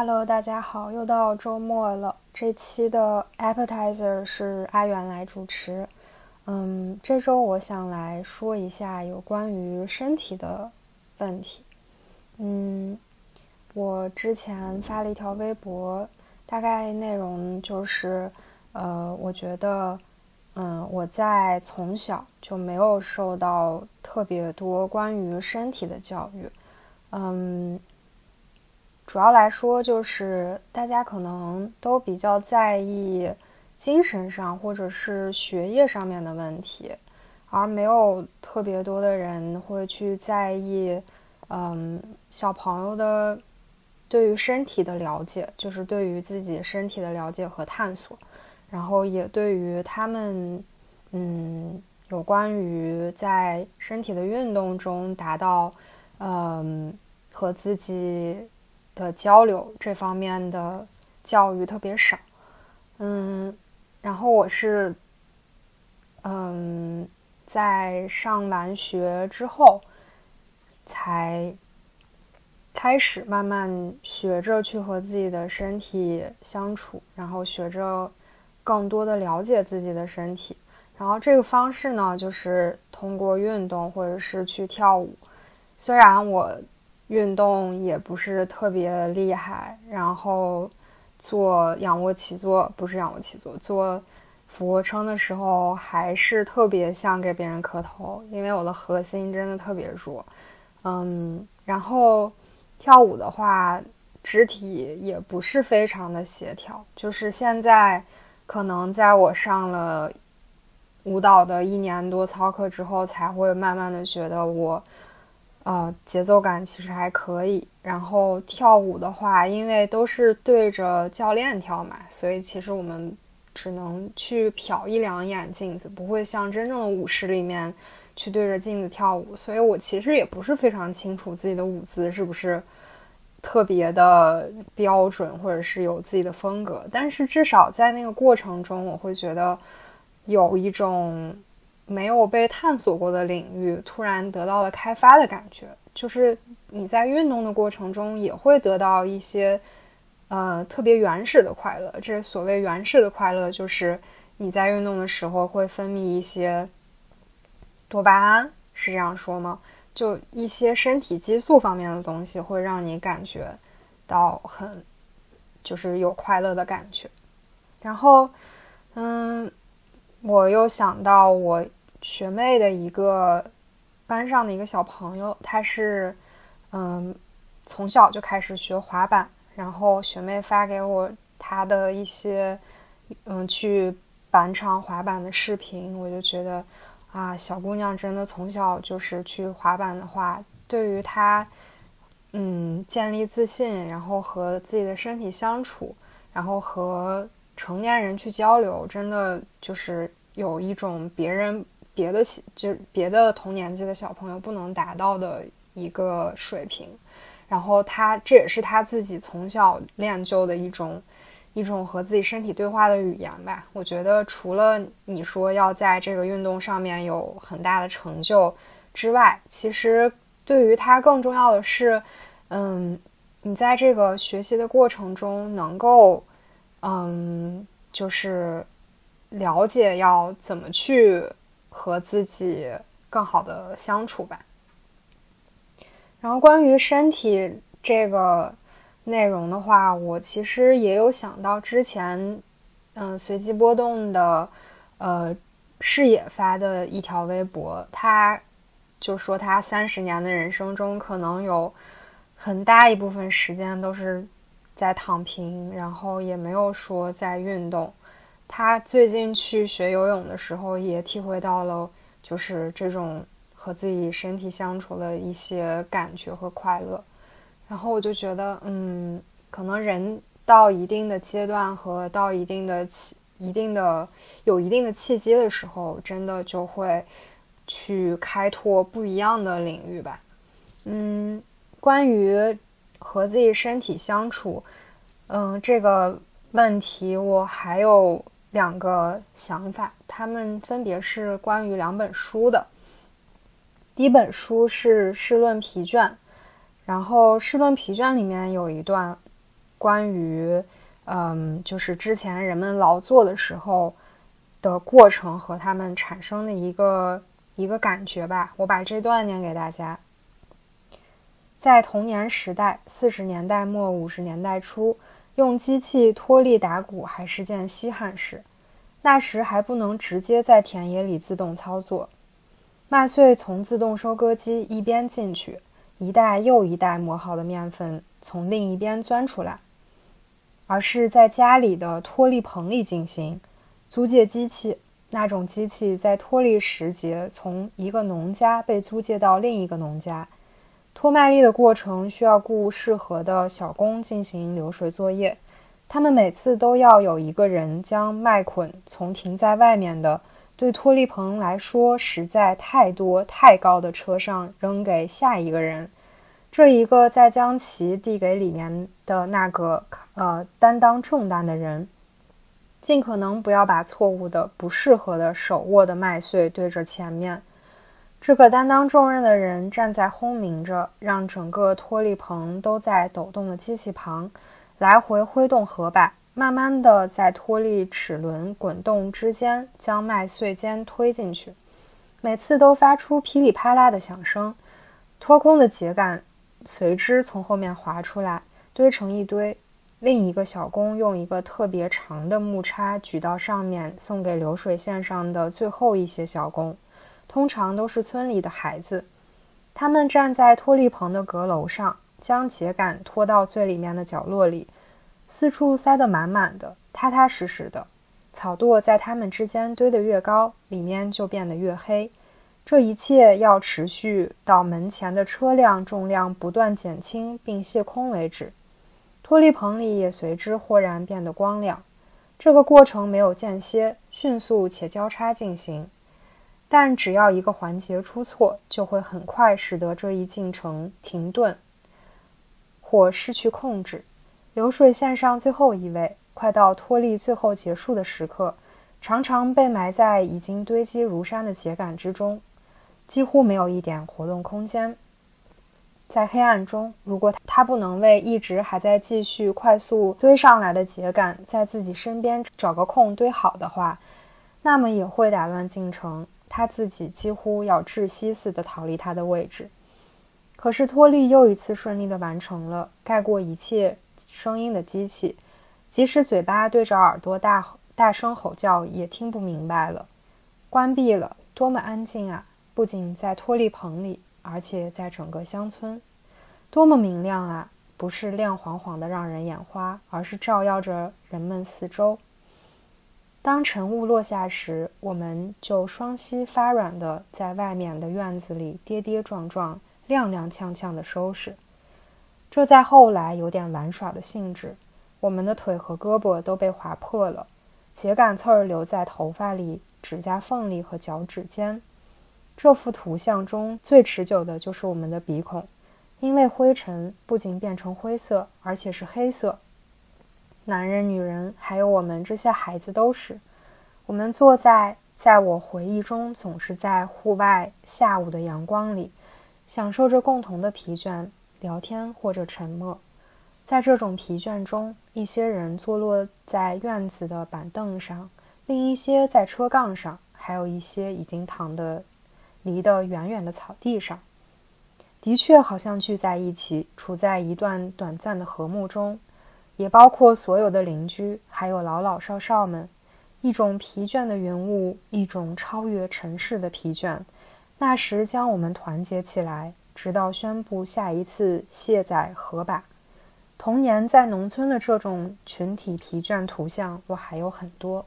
Hello，大家好，又到周末了。这期的 Appetizer 是阿元来主持。嗯，这周我想来说一下有关于身体的问题。嗯，我之前发了一条微博，大概内容就是，呃，我觉得，嗯，我在从小就没有受到特别多关于身体的教育。嗯。主要来说，就是大家可能都比较在意精神上或者是学业上面的问题，而没有特别多的人会去在意，嗯，小朋友的对于身体的了解，就是对于自己身体的了解和探索，然后也对于他们，嗯，有关于在身体的运动中达到，嗯，和自己。的交流这方面的教育特别少，嗯，然后我是，嗯，在上完学之后，才开始慢慢学着去和自己的身体相处，然后学着更多的了解自己的身体，然后这个方式呢，就是通过运动或者是去跳舞，虽然我。运动也不是特别厉害，然后做仰卧起坐不是仰卧起坐，做俯卧撑的时候还是特别像给别人磕头，因为我的核心真的特别弱。嗯，然后跳舞的话，肢体也不是非常的协调，就是现在可能在我上了舞蹈的一年多操课之后，才会慢慢的觉得我。呃，节奏感其实还可以。然后跳舞的话，因为都是对着教练跳嘛，所以其实我们只能去瞟一两眼镜子，不会像真正的舞室里面去对着镜子跳舞。所以我其实也不是非常清楚自己的舞姿是不是特别的标准，或者是有自己的风格。但是至少在那个过程中，我会觉得有一种。没有被探索过的领域，突然得到了开发的感觉，就是你在运动的过程中也会得到一些，呃，特别原始的快乐。这所谓原始的快乐，就是你在运动的时候会分泌一些多巴胺，是这样说吗？就一些身体激素方面的东西，会让你感觉到很，就是有快乐的感觉。然后，嗯，我又想到我。学妹的一个班上的一个小朋友，他是嗯从小就开始学滑板，然后学妹发给我他的一些嗯去板场滑板的视频，我就觉得啊，小姑娘真的从小就是去滑板的话，对于她嗯建立自信，然后和自己的身体相处，然后和成年人去交流，真的就是有一种别人。别的就别的同年纪的小朋友不能达到的一个水平，然后他这也是他自己从小练就的一种一种和自己身体对话的语言吧。我觉得除了你说要在这个运动上面有很大的成就之外，其实对于他更重要的是，嗯，你在这个学习的过程中能够，嗯，就是了解要怎么去。和自己更好的相处吧。然后关于身体这个内容的话，我其实也有想到之前，嗯，随机波动的，呃，视野发的一条微博，他就说他三十年的人生中，可能有很大一部分时间都是在躺平，然后也没有说在运动。他最近去学游泳的时候，也体会到了，就是这种和自己身体相处的一些感觉和快乐。然后我就觉得，嗯，可能人到一定的阶段和到一定的契、一定的有一定的契机的时候，真的就会去开拓不一样的领域吧。嗯，关于和自己身体相处，嗯，这个问题我还有。两个想法，他们分别是关于两本书的。第一本书是《试论疲倦》，然后《试论疲倦》里面有一段，关于，嗯，就是之前人们劳作的时候的过程和他们产生的一个一个感觉吧。我把这段念给大家。在童年时代，四十年代末五十年代初，用机器脱粒打谷还是件稀罕事。那时还不能直接在田野里自动操作，麦穗从自动收割机一边进去，一袋又一袋磨好的面粉从另一边钻出来，而是在家里的脱粒棚里进行。租借机器，那种机器在脱粒时节从一个农家被租借到另一个农家。脱麦粒的过程需要雇适合的小工进行流水作业，他们每次都要有一个人将麦捆从停在外面的对脱粒棚来说实在太多太高的车上扔给下一个人，这一个再将其递给里面的那个呃担当重担的人，尽可能不要把错误的、不适合的手握的麦穗对着前面。这个担当重任的人站在轰鸣着，让整个脱粒棚都在抖动的机器旁，来回挥动合把，慢慢地在脱粒齿轮滚动之间将麦穗尖推进去。每次都发出噼里啪啦的响声，脱空的秸秆随之从后面滑出来，堆成一堆。另一个小工用一个特别长的木叉举到上面，送给流水线上的最后一些小工。通常都是村里的孩子，他们站在脱粒棚的阁楼上，将秸秆拖到最里面的角落里，四处塞得满满的，踏踏实实的。草垛在它们之间堆得越高，里面就变得越黑。这一切要持续到门前的车辆重量不断减轻并卸空为止，脱粒棚里也随之豁然变得光亮。这个过程没有间歇，迅速且交叉进行。但只要一个环节出错，就会很快使得这一进程停顿或失去控制。流水线上最后一位，快到脱粒最后结束的时刻，常常被埋在已经堆积如山的秸秆之中，几乎没有一点活动空间。在黑暗中，如果他不能为一直还在继续快速堆上来的秸秆在自己身边找个空堆好的话，那么也会打乱进程。他自己几乎要窒息似的逃离他的位置，可是托利又一次顺利的完成了盖过一切声音的机器，即使嘴巴对着耳朵大大声吼叫也听不明白了。关闭了，多么安静啊！不仅在托利棚里，而且在整个乡村，多么明亮啊！不是亮晃晃的让人眼花，而是照耀着人们四周。当晨雾落下时，我们就双膝发软地在外面的院子里跌跌撞撞、踉踉跄跄地收拾。这在后来有点玩耍的性质。我们的腿和胳膊都被划破了，秸秆刺儿留在头发里、指甲缝里和脚趾间。这幅图像中最持久的就是我们的鼻孔，因为灰尘不仅变成灰色，而且是黑色。男人、女人，还有我们这些孩子，都是。我们坐在在我回忆中总是在户外下午的阳光里，享受着共同的疲倦、聊天或者沉默。在这种疲倦中，一些人坐落在院子的板凳上，另一些在车杠上，还有一些已经躺得离得远远的草地上。的确，好像聚在一起，处在一段短暂的和睦中。也包括所有的邻居，还有老老少少们。一种疲倦的云雾，一种超越尘世的疲倦。那时将我们团结起来，直到宣布下一次卸载合把。童年在农村的这种群体疲倦图像，我还有很多。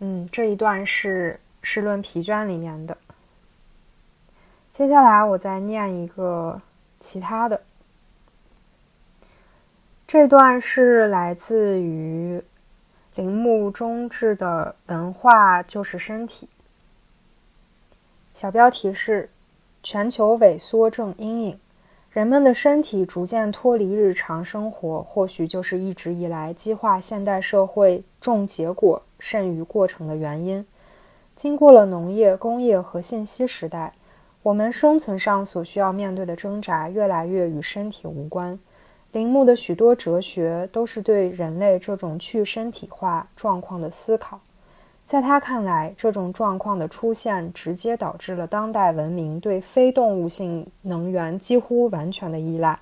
嗯，这一段是《是论疲倦》里面的。接下来我再念一个其他的。这段是来自于铃木忠志的《文化就是身体》，小标题是“全球萎缩症阴影”。人们的身体逐渐脱离日常生活，或许就是一直以来激化现代社会重结果甚于过程的原因。经过了农业、工业和信息时代，我们生存上所需要面对的挣扎越来越与身体无关。铃木的许多哲学都是对人类这种去身体化状况的思考。在他看来，这种状况的出现直接导致了当代文明对非动物性能源几乎完全的依赖。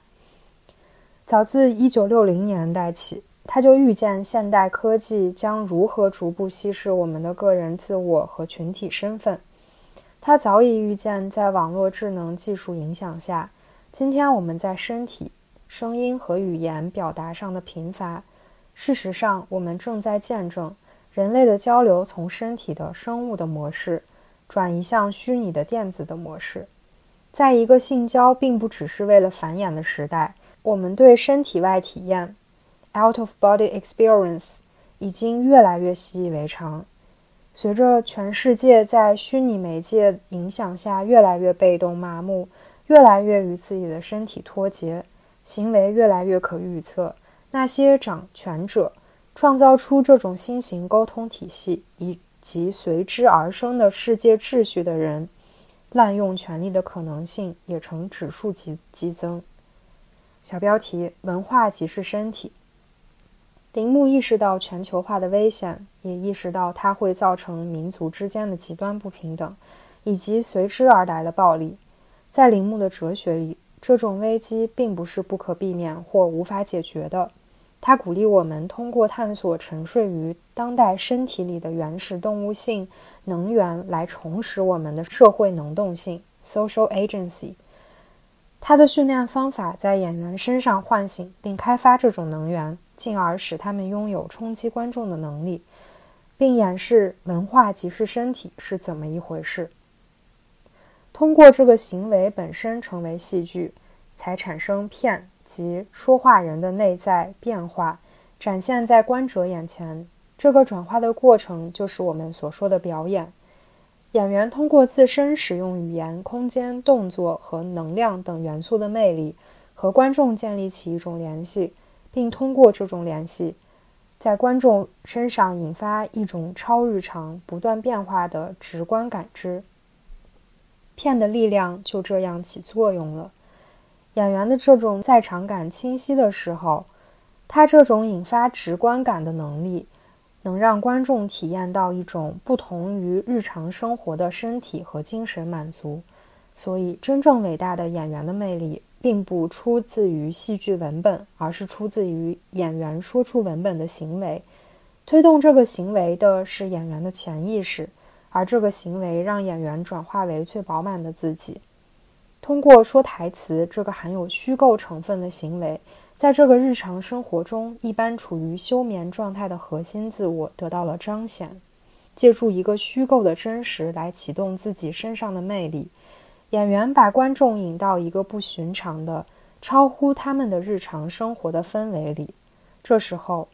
早自1960年代起，他就预见现代科技将如何逐步稀释我们的个人自我和群体身份。他早已预见，在网络智能技术影响下，今天我们在身体、声音和语言表达上的贫乏。事实上，我们正在见证。人类的交流从身体的生物的模式转移向虚拟的电子的模式。在一个性交并不只是为了繁衍的时代，我们对身体外体验 （out of body experience） 已经越来越习以为常。随着全世界在虚拟媒介影响下越来越被动麻木，越来越与自己的身体脱节，行为越来越可预测，那些掌权者。创造出这种新型沟通体系以及随之而生的世界秩序的人，滥用权力的可能性也呈指数级激增。小标题：文化即是身体。铃木意识到全球化的危险，也意识到它会造成民族之间的极端不平等，以及随之而来的暴力。在铃木的哲学里，这种危机并不是不可避免或无法解决的。他鼓励我们通过探索沉睡于当代身体里的原始动物性能源来重拾我们的社会能动性 （social agency）。他的训练方法在演员身上唤醒并开发这种能源，进而使他们拥有冲击观众的能力，并演示文化即是身体是怎么一回事。通过这个行为本身成为戏剧，才产生片。即说话人的内在变化展现在观者眼前，这个转化的过程就是我们所说的表演。演员通过自身使用语言、空间、动作和能量等元素的魅力，和观众建立起一种联系，并通过这种联系，在观众身上引发一种超日常、不断变化的直观感知。片的力量就这样起作用了。演员的这种在场感清晰的时候，他这种引发直观感的能力，能让观众体验到一种不同于日常生活的身体和精神满足。所以，真正伟大的演员的魅力，并不出自于戏剧文本，而是出自于演员说出文本的行为。推动这个行为的是演员的潜意识，而这个行为让演员转化为最饱满的自己。通过说台词这个含有虚构成分的行为，在这个日常生活中，一般处于休眠状态的核心自我得到了彰显。借助一个虚构的真实来启动自己身上的魅力，演员把观众引到一个不寻常的、超乎他们的日常生活的氛围里。这时候，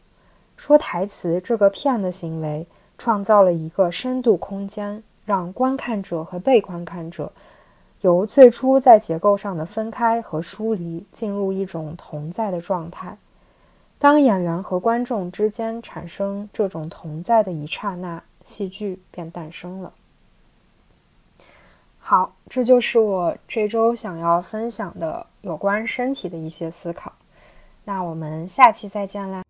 说台词这个骗的行为创造了一个深度空间，让观看者和被观看者。由最初在结构上的分开和疏离，进入一种同在的状态。当演员和观众之间产生这种同在的一刹那，戏剧便诞生了。好，这就是我这周想要分享的有关身体的一些思考。那我们下期再见啦